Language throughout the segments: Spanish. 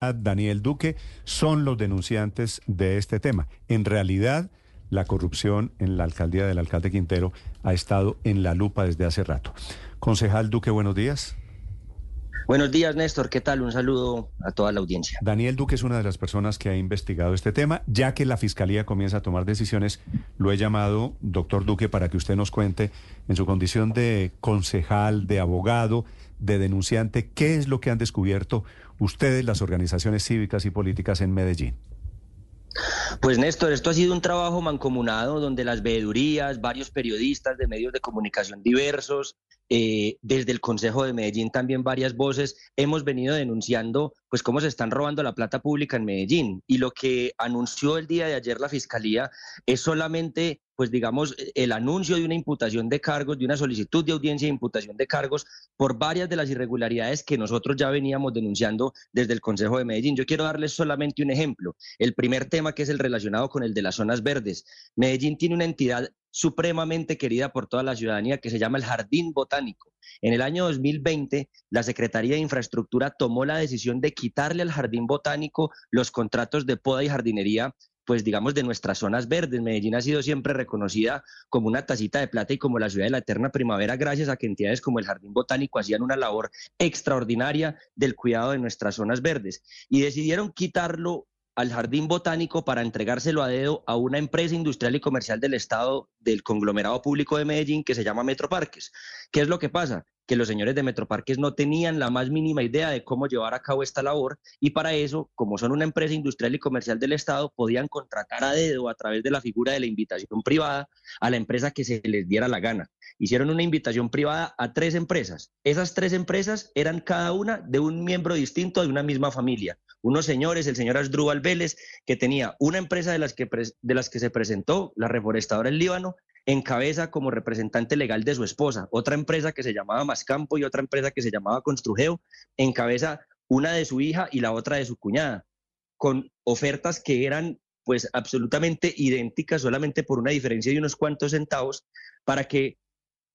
Daniel Duque son los denunciantes de este tema. En realidad, la corrupción en la alcaldía del alcalde Quintero ha estado en la lupa desde hace rato. Concejal Duque, buenos días. Buenos días, Néstor. ¿Qué tal? Un saludo a toda la audiencia. Daniel Duque es una de las personas que ha investigado este tema. Ya que la Fiscalía comienza a tomar decisiones, lo he llamado, doctor Duque, para que usted nos cuente en su condición de concejal, de abogado, de denunciante, qué es lo que han descubierto ustedes, las organizaciones cívicas y políticas en Medellín. Pues Néstor, esto ha sido un trabajo mancomunado donde las veedurías, varios periodistas de medios de comunicación diversos, eh, desde el Consejo de Medellín también varias voces, hemos venido denunciando pues cómo se están robando la plata pública en Medellín. Y lo que anunció el día de ayer la Fiscalía es solamente pues digamos, el anuncio de una imputación de cargos, de una solicitud de audiencia de imputación de cargos por varias de las irregularidades que nosotros ya veníamos denunciando desde el Consejo de Medellín. Yo quiero darles solamente un ejemplo. El primer tema que es el relacionado con el de las zonas verdes. Medellín tiene una entidad supremamente querida por toda la ciudadanía que se llama el Jardín Botánico. En el año 2020, la Secretaría de Infraestructura tomó la decisión de quitarle al Jardín Botánico los contratos de poda y jardinería pues digamos, de nuestras zonas verdes. Medellín ha sido siempre reconocida como una tacita de plata y como la ciudad de la eterna primavera, gracias a que entidades como el Jardín Botánico hacían una labor extraordinaria del cuidado de nuestras zonas verdes. Y decidieron quitarlo al Jardín Botánico para entregárselo a dedo a una empresa industrial y comercial del Estado del conglomerado público de Medellín que se llama Metroparques. ¿Qué es lo que pasa? Que los señores de Metroparques no tenían la más mínima idea de cómo llevar a cabo esta labor y para eso, como son una empresa industrial y comercial del Estado, podían contratar a dedo a través de la figura de la invitación privada a la empresa que se les diera la gana. Hicieron una invitación privada a tres empresas. Esas tres empresas eran cada una de un miembro distinto de una misma familia. Unos señores, el señor Asdrúbal Vélez, que tenía una empresa de las que, de las que se presentó, la reforestadora del Líbano, encabeza como representante legal de su esposa. Otra empresa que se llamaba Mascampo y otra empresa que se llamaba Construgeo encabeza una de su hija y la otra de su cuñada, con ofertas que eran pues absolutamente idénticas solamente por una diferencia de unos cuantos centavos para que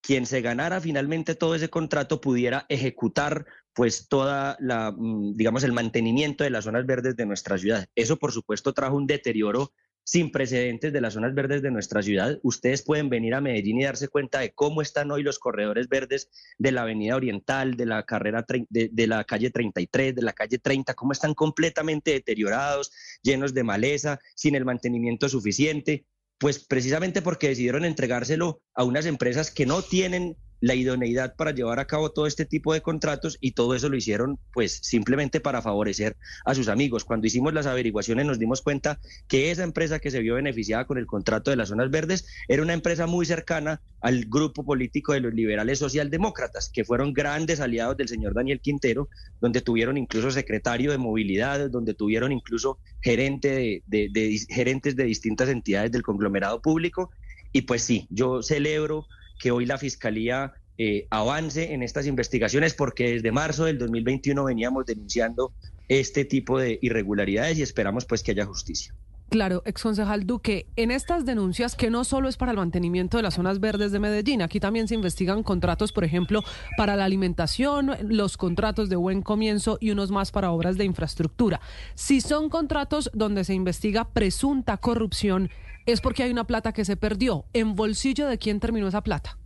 quien se ganara finalmente todo ese contrato pudiera ejecutar pues toda la mm, digamos el mantenimiento de las zonas verdes de nuestra ciudad. Eso por supuesto trajo un deterioro sin precedentes de las zonas verdes de nuestra ciudad. Ustedes pueden venir a Medellín y darse cuenta de cómo están hoy los corredores verdes de la Avenida Oriental, de la carrera de, de, la calle 33, de la calle 30, cómo están completamente deteriorados, llenos de maleza, sin el mantenimiento suficiente. Pues precisamente porque decidieron entregárselo a unas empresas que no tienen la idoneidad para llevar a cabo todo este tipo de contratos y todo eso lo hicieron pues simplemente para favorecer a sus amigos. Cuando hicimos las averiguaciones nos dimos cuenta que esa empresa que se vio beneficiada con el contrato de las zonas verdes era una empresa muy cercana al grupo político de los liberales socialdemócratas, que fueron grandes aliados del señor Daniel Quintero, donde tuvieron incluso secretario de movilidad, donde tuvieron incluso gerente de, gerentes de distintas entidades del conglomerado público. Y pues sí, yo celebro que hoy la Fiscalía eh, avance en estas investigaciones porque desde marzo del 2021 veníamos denunciando este tipo de irregularidades y esperamos pues que haya justicia. Claro, exconcejal Duque, en estas denuncias que no solo es para el mantenimiento de las zonas verdes de Medellín, aquí también se investigan contratos, por ejemplo, para la alimentación, los contratos de buen comienzo y unos más para obras de infraestructura. Si son contratos donde se investiga presunta corrupción, es porque hay una plata que se perdió. ¿En bolsillo de quién terminó esa plata?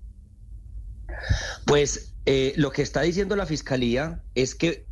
Pues eh, lo que está diciendo la Fiscalía es que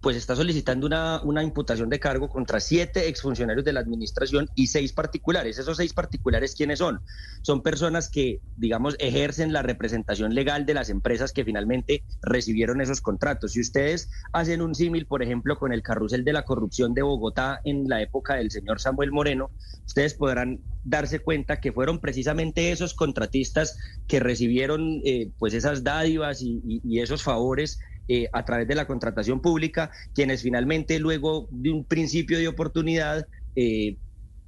pues está solicitando una, una, imputación de cargo contra siete exfuncionarios de la administración y seis particulares. Esos seis particulares, ¿quiénes son? Son personas que, digamos, ejercen la representación legal de las empresas que finalmente recibieron esos contratos. Si ustedes hacen un símil, por ejemplo, con el carrusel de la corrupción de Bogotá en la época del señor Samuel Moreno, ustedes podrán darse cuenta que fueron precisamente esos contratistas que recibieron eh, pues esas dádivas y, y esos favores eh, a través de la contratación pública, quienes finalmente luego de un principio de oportunidad eh,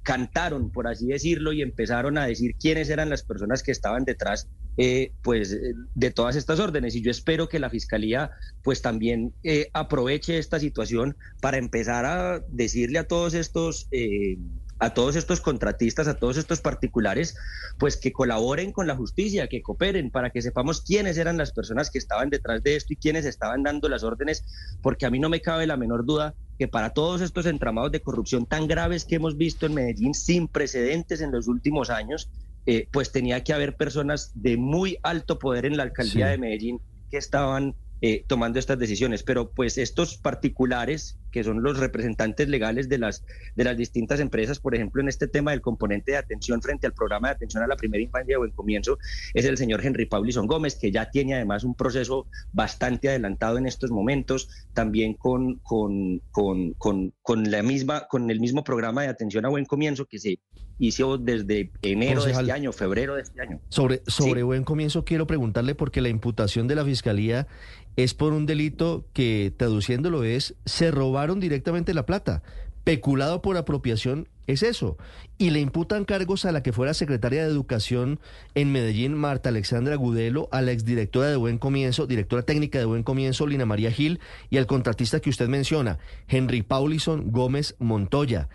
cantaron, por así decirlo, y empezaron a decir quiénes eran las personas que estaban detrás eh, pues de todas estas órdenes. Y yo espero que la fiscalía pues también aproveche esta situación para empezar a decirle a todos estos a todos estos contratistas, a todos estos particulares, pues que colaboren con la justicia, que cooperen para que sepamos quiénes eran las personas que estaban detrás de esto y quiénes estaban dando las órdenes, porque a mí no me cabe la menor duda que para todos estos entramados de corrupción tan graves que hemos visto en Medellín sin precedentes en los últimos años, eh, pues tenía que haber personas de muy alto poder en la alcaldía de Medellín que estaban eh, tomando estas decisiones. Pero pues estos particulares, que son los representantes legales de las, de las distintas empresas, por ejemplo, en este tema del componente de atención frente al programa de atención a la primera infancia o en comienzo, es el señor Henry Paulison Gómez, que ya tiene además un proceso bastante adelantado en estos momentos, también con, con, con, con, con la misma, con el mismo programa de atención a buen comienzo que se hizo desde enero de este año, febrero de este año. Sobre, sobre buen comienzo quiero preguntarle porque la imputación de la Fiscalía es por un delito que, traduciéndolo, es se robaron directamente la plata. Peculado por apropiación es eso. Y le imputan cargos a la que fuera secretaria de Educación en Medellín, Marta Alexandra Gudelo, a la exdirectora de Buen Comienzo, directora técnica de Buen Comienzo, Lina María Gil, y al contratista que usted menciona, Henry Paulison Gómez Montoya.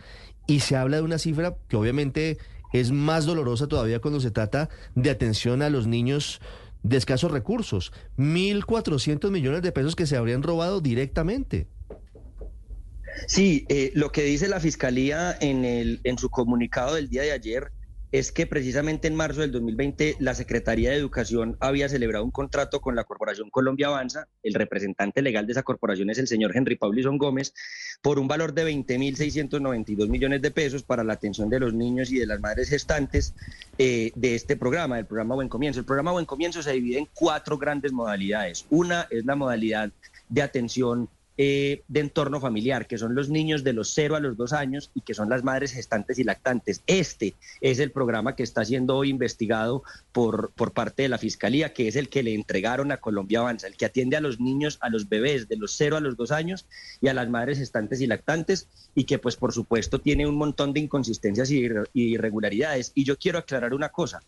Y se habla de una cifra que obviamente es más dolorosa todavía cuando se trata de atención a los niños de escasos recursos. 1.400 millones de pesos que se habrían robado directamente. Sí, eh, lo que dice la Fiscalía en, el, en su comunicado del día de ayer es que precisamente en marzo del 2020 la Secretaría de Educación había celebrado un contrato con la Corporación Colombia Avanza, el representante legal de esa corporación es el señor Henry Paulison Gómez, por un valor de 20.692 millones de pesos para la atención de los niños y de las madres gestantes eh, de este programa, el programa Buen Comienzo. El programa Buen Comienzo se divide en cuatro grandes modalidades. Una es la modalidad de atención eh, de entorno familiar, que son los niños de los 0 a los 2 años y que son las madres gestantes y lactantes. Este es el programa que está siendo hoy investigado por, por parte de la Fiscalía, que es el que le entregaron a Colombia Avanza, el que atiende a los niños, a los bebés de los 0 a los 2 años y a las madres gestantes y lactantes y que pues por supuesto tiene un montón de inconsistencias y irregularidades. Y yo quiero aclarar una cosa.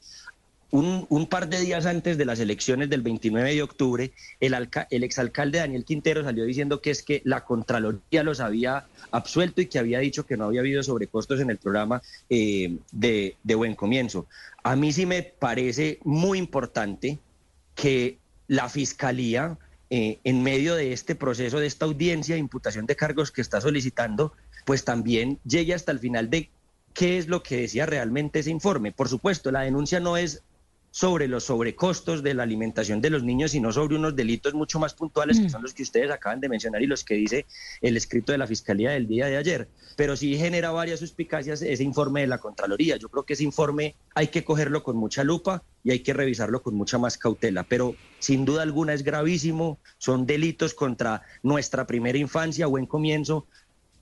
Un, par de días antes de las elecciones del 29 de octubre, el, el exalcalde Daniel Quintero salió diciendo que es que la Contraloría los había absuelto y que había dicho que no había habido sobrecostos en el programa eh, de, Buen Comienzo. A mí sí me parece muy importante que la Fiscalía, eh, en medio de este proceso, de esta audiencia de imputación de cargos que está solicitando, pues también llegue hasta el final de qué es lo que decía realmente ese informe. Por supuesto, la denuncia no es sobre los sobrecostos de la alimentación de los niños, sino sobre unos delitos mucho más puntuales que mm. son los que ustedes acaban de mencionar y los que dice el escrito de la Fiscalía del día de ayer. Pero sí genera varias suspicacias ese informe de la Contraloría. Yo creo que ese informe hay que cogerlo con mucha lupa y hay que revisarlo con mucha más cautela. Pero sin duda alguna es gravísimo, son delitos contra nuestra primera infancia, buen comienzo.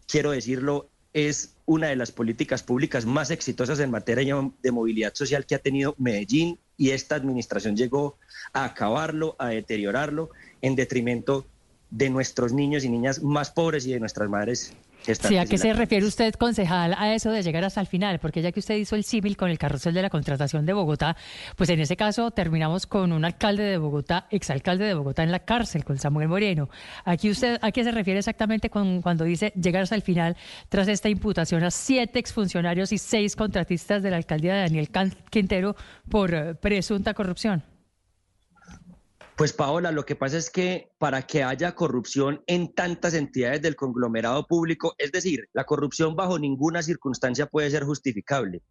Quiero decirlo, es una de las políticas públicas más exitosas en materia de movilidad social que ha tenido Medellín y esta administración llegó a acabarlo, a deteriorarlo en detrimento de nuestros niños y niñas más pobres y de nuestras madres Sí, ¿a qué se refiere usted, concejal, a eso de llegar hasta el final? Porque ya que usted hizo el civil con el carrusel de la contratación de Bogotá, pues en ese caso terminamos con un alcalde de Bogotá, exalcalde de Bogotá en la cárcel, con Samuel Moreno. Aquí usted, ¿a qué se refiere exactamente con, cuando dice llegar hasta el final tras esta imputación a siete exfuncionarios y seis contratistas de la alcaldía de Daniel Quintero por eh, presunta corrupción? Pues Paola, lo que pasa es que para que haya corrupción en tantas entidades del conglomerado público, es decir, la corrupción bajo ninguna circunstancia puede ser justificable.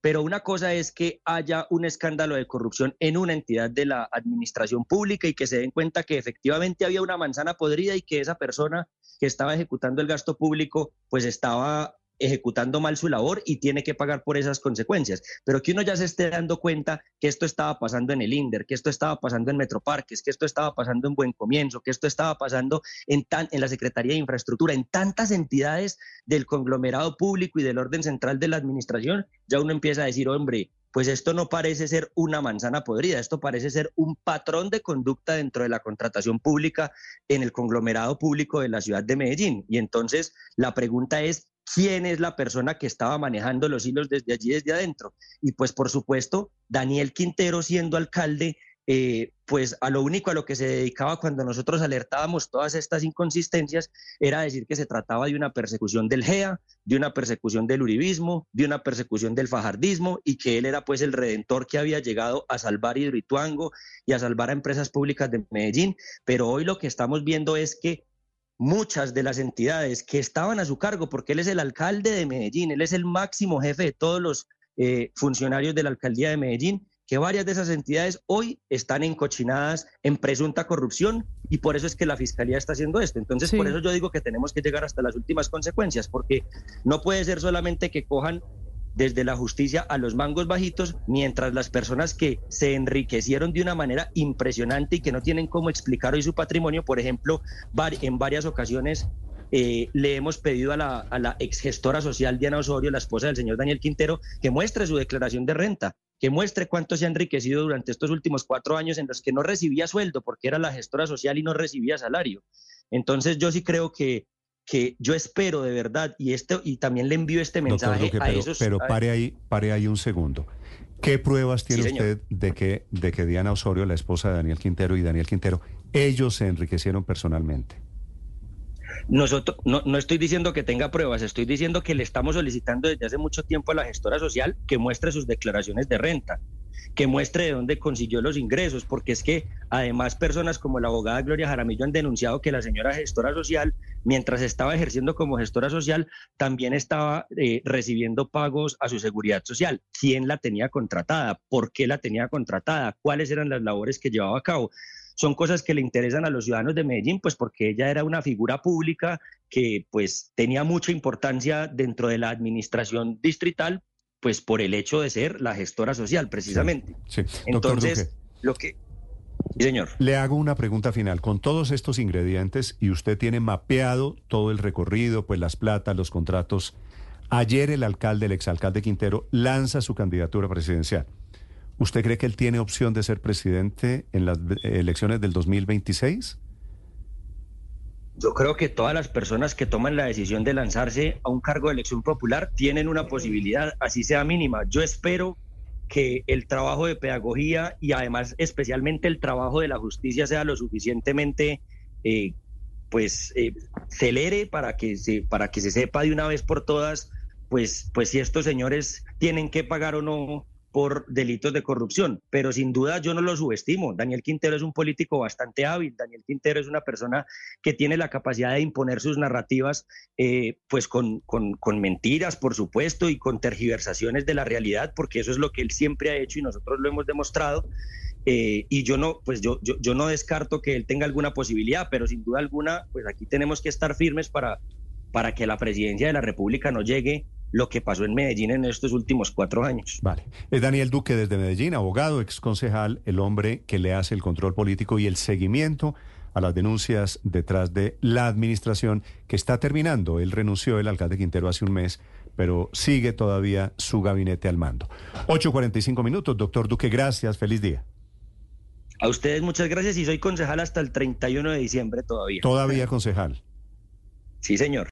Pero una cosa es que haya un escándalo de corrupción en una entidad de la administración pública y que se den cuenta que efectivamente había una manzana podrida y que esa persona que estaba ejecutando el gasto público pues estaba ejecutando mal su labor y tiene que pagar por esas consecuencias. Pero que uno ya se esté dando cuenta que esto estaba pasando en el INDER, que esto estaba pasando en Metroparques, que esto estaba pasando en Buen Comienzo, que esto estaba pasando en, tan, en la Secretaría de Infraestructura, en tantas entidades del conglomerado público y del orden central de la administración, ya uno empieza a decir, hombre, pues esto no parece ser una manzana podrida, esto parece ser un patrón de conducta dentro de la contratación pública en el conglomerado público de la ciudad de Medellín. Y entonces la pregunta es, quién es la persona que estaba manejando los hilos desde allí, desde adentro. Y pues por supuesto, Daniel Quintero siendo alcalde eh, pues a lo único a lo que se dedicaba cuando nosotros alertábamos todas estas inconsistencias era decir que se trataba de una persecución del GEA, de una persecución del uribismo, de una persecución del fajardismo y que él era pues el redentor que había llegado a salvar Hidroituango y a salvar a empresas públicas de Medellín. Pero hoy lo que estamos viendo es que muchas de las entidades que estaban a su cargo, porque él es el alcalde de Medellín, él es el máximo jefe de todos los eh, funcionarios de la alcaldía de Medellín, que varias de esas entidades hoy están encochinadas en presunta corrupción y por eso es que la Fiscalía está haciendo esto. Entonces, por eso yo digo que tenemos que llegar hasta las últimas consecuencias, porque no puede ser solamente que cojan desde la justicia a los mangos bajitos, mientras las personas que se enriquecieron de una manera impresionante y que no tienen cómo explicar hoy su patrimonio, por ejemplo, en varias ocasiones eh, le hemos pedido a la, a la ex social Diana Osorio, la esposa del señor Daniel Quintero, que muestre su declaración de renta que muestre cuánto se ha enriquecido durante estos últimos cuatro años en los que no recibía sueldo porque era la gestora social y no recibía salario. Entonces yo sí creo que, que yo espero de verdad y esto y también le envío este mensaje a pero, esos. Pero pare ahí, pare ahí un segundo. ¿Qué pruebas tiene usted de que, de que Diana Osorio, la esposa de Daniel Quintero y Daniel Quintero, ellos se enriquecieron personalmente? Nosotros, no, no estoy diciendo que tenga pruebas, estoy diciendo que le estamos solicitando desde hace mucho tiempo a la gestora social que muestre sus declaraciones de renta, que muestre de dónde consiguió los ingresos, porque es que además personas como la abogada Gloria Jaramillo han denunciado que la señora gestora social, mientras estaba ejerciendo como gestora social, también estaba eh, recibiendo pagos a su seguridad social. ¿Quién la tenía contratada? ¿Por qué la tenía contratada? ¿Cuáles eran las labores que llevaba a cabo? son cosas que le interesan a los ciudadanos de Medellín, pues porque ella era una figura pública que pues tenía mucha importancia dentro de la administración distrital, pues por el hecho de ser la gestora social, precisamente. Sí, Entonces, lo que... Sí, señor. Le hago una pregunta final. Con todos estos ingredientes, y usted tiene mapeado todo el recorrido, pues las platas, los contratos, ayer el alcalde, el exalcalde Quintero, lanza su candidatura presidencial. ¿Usted cree que él tiene opción de ser presidente en las elecciones del 2026? Yo creo que todas las personas que toman la decisión de lanzarse a un cargo de elección popular tienen una posibilidad, así sea mínima. Yo espero que el trabajo de pedagogía y además especialmente el trabajo de la justicia sea lo suficientemente eh, pues eh, celere para que se para que se sepa de una vez por todas pues pues si estos señores tienen que pagar o no por delitos de corrupción, pero sin duda yo no lo subestimo. Daniel Quintero es un político bastante hábil, Daniel Quintero es una persona que tiene la capacidad de imponer sus narrativas, eh, pues con, con, mentiras, por supuesto, y con tergiversaciones de la realidad, porque eso es lo que él siempre ha hecho y nosotros lo hemos demostrado. Eh, y yo no, pues yo, yo, yo no descarto que él tenga alguna posibilidad, pero sin duda alguna, pues aquí tenemos que estar firmes para, para que la presidencia de la República no llegue lo que pasó en Medellín en estos últimos cuatro años. Vale. Es Daniel Duque desde Medellín, abogado, ex concejal, el hombre que le hace el control político y el seguimiento a las denuncias detrás de la administración que está terminando. Él renunció, el alcalde Quintero, hace un mes, pero sigue todavía su gabinete al mando. 8.45 minutos, doctor Duque, gracias, feliz día. A ustedes muchas gracias y soy concejal hasta el 31 de diciembre todavía. Todavía concejal. Sí, señor.